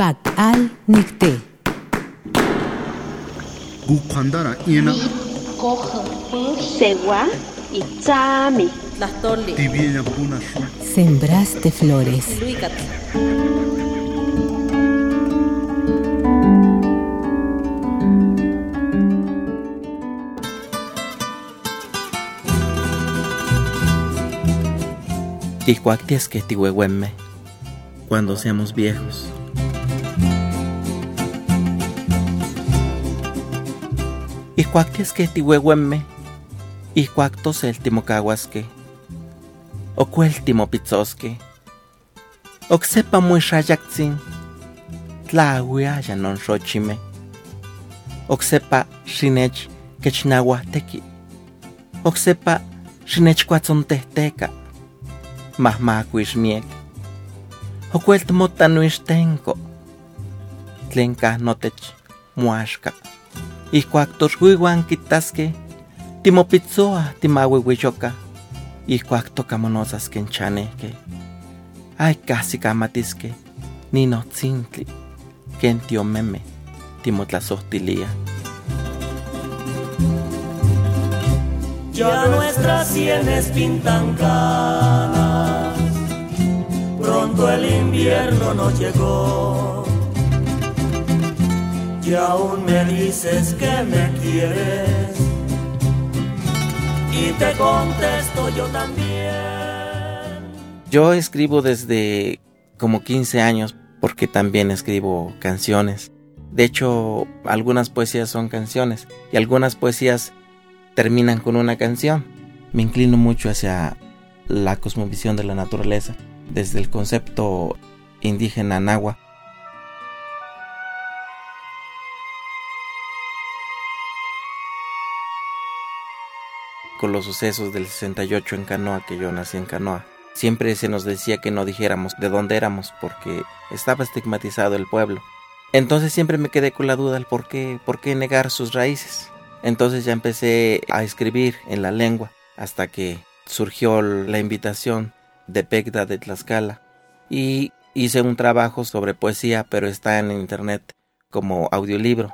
Pat al nicte. Gukhandara ina cojo segua y tibienya puna shu Sembraste flores. Luicat, Ticuactiesque tihuehuemme, cuando seamos viejos. Icuactiesque tihuehuemme, icuactos el timocahuasque, ocuel timopitzosque, oxepa muixayaxin, tlahuiaya non xochime, oxepa xinech quechnahuateki, oxepa xinechcuatzontehteca, mahmacuixmiec, ocuel timotanuixtenco, tlen kah notech muaxka. Ihcuac toxuihuan quitasque, timopitzoa timauihuiyoca, ihcuac tocamonotzasque en chaneque. Ay, casi camatisque, ninotzintli, ken tiomeme, timotlazohtilia. Ya nuestras sienes pintan canas, pronto el invierno nos llegó. Y aún me dices que me quieres, y te contesto yo también. Yo escribo desde como 15 años porque también escribo canciones. De hecho, algunas poesías son canciones y algunas poesías terminan con una canción. Me inclino mucho hacia la cosmovisión de la naturaleza, desde el concepto indígena nahua. Con los sucesos del 68 en Canoa, que yo nací en Canoa, siempre se nos decía que no dijéramos de dónde éramos porque estaba estigmatizado el pueblo. Entonces siempre me quedé con la duda del por qué, por qué negar sus raíces. Entonces ya empecé a escribir en la lengua hasta que surgió la invitación de Pegda de Tlaxcala y hice un trabajo sobre poesía pero está en internet como audiolibro.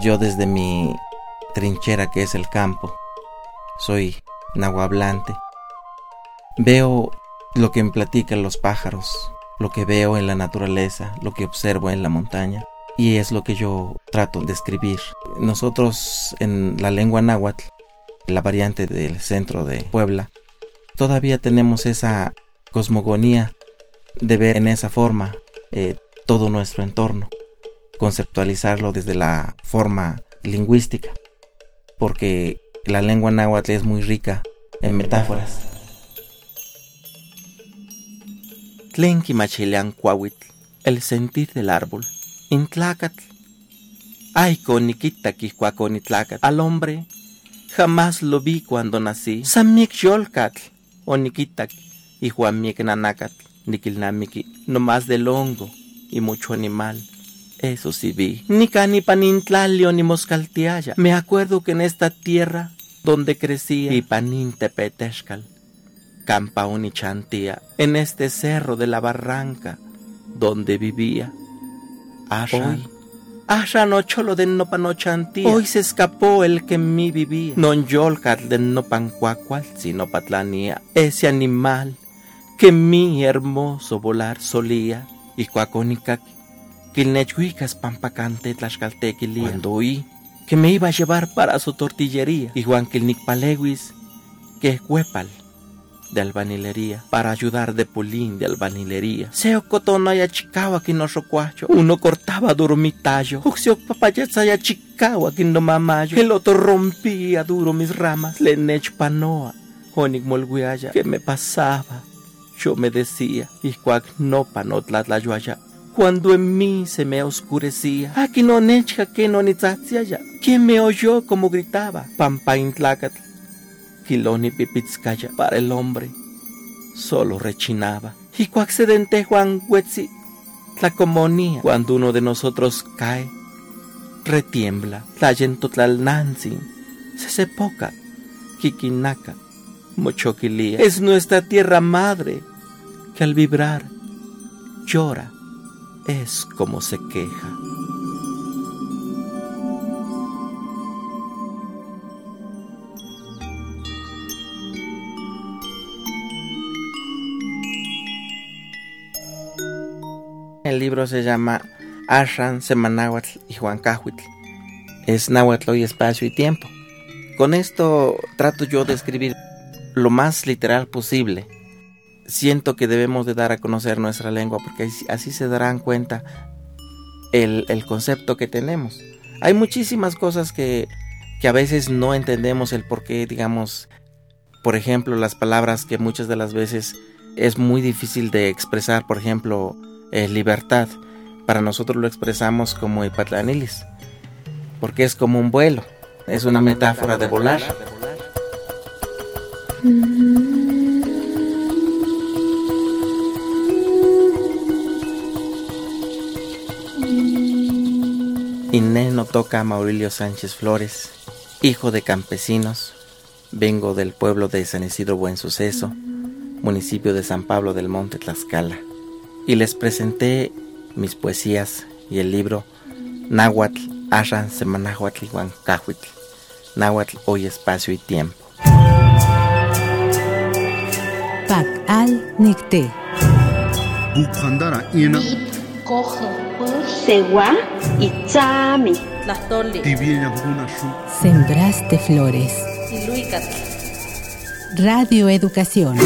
Yo desde mi trinchera que es el campo, soy nahuablante, veo lo que me platican los pájaros, lo que veo en la naturaleza, lo que observo en la montaña. Y es lo que yo trato de escribir. Nosotros en la lengua náhuatl, la variante del centro de Puebla, todavía tenemos esa cosmogonía de ver en esa forma eh, todo nuestro entorno, conceptualizarlo desde la forma lingüística, porque la lengua náhuatl es muy rica en metáforas. Tlenki machilean cuahuitl, el sentir del árbol. Intlacatl. Ay, coniquita quicuaconitlacatl. Al hombre jamás lo vi cuando nací. Samik yolcatl, oniquitak, y juamiek nanacatl, niquilnamiki, no más del hongo y mucho animal. Eso sí vi. Ni cani panintlalio ni moscaltiaya. Me acuerdo que en esta tierra donde crecía y panintepetexcal Campaón y Chantía, en este cerro de la barranca donde vivía. Hoy, Asha no cholo de no panochantía. Hoy se escapó el que en mí vivía. Non yolcat de no pancuacual, sino patlanía. Ese animal que mi hermoso volar solía. Y cuacónica, quilnechuicas pampacante. Cuando oí que me iba a llevar para su tortillería. Y Juan Quilnicpalewis, que huepal de albanilería para ayudar de pulín de albanilería. Seo cotono ya chicawa que no rocuacho. Uno cortaba duro mi tallo. Uxio papayetza ya chicawa que no mamayo. El otro rompía duro mis ramas. Le nech panoa. Onik molguaya. ¿Qué me pasaba? Yo me decía. Y cuac no panotlatlayuaya. Cuando en mí se me oscurecía. Aquí no nechka que no ya. ¿Quién me oyó como gritaba? Pampa intlacatl. Kiloni Pipitzcaya para el hombre solo rechinaba. Y coaccidente Juan Huetzi, la comonía, cuando uno de nosotros cae, retiembla, tlayentotlalnanzin, se sepoca, Kikinaka, Mochoquilia. Es nuestra tierra madre que al vibrar llora, es como se queja. El libro se llama Ashran, Semanáhuatl y Juancahuitl. Es náhuatl y espacio y tiempo. Con esto trato yo de escribir lo más literal posible. Siento que debemos de dar a conocer nuestra lengua porque así se darán cuenta el, el concepto que tenemos. Hay muchísimas cosas que, que a veces no entendemos el por qué, digamos, por ejemplo, las palabras que muchas de las veces es muy difícil de expresar, por ejemplo, eh, libertad. Para nosotros lo expresamos como Ipatlanilis, porque es como un vuelo, es una metáfora de volar. Inés no toca a Maurilio Sánchez Flores, hijo de campesinos. Vengo del pueblo de San Isidro Buen Suceso, municipio de San Pablo del Monte Tlaxcala y les presenté mis poesías y el libro Náhuatl, Ashan, Semanahuatl, Huancahuitl. Náhuatl, hoy espacio y tiempo. Pac al Nicté. Shu. Sembraste flores. Radio Educación.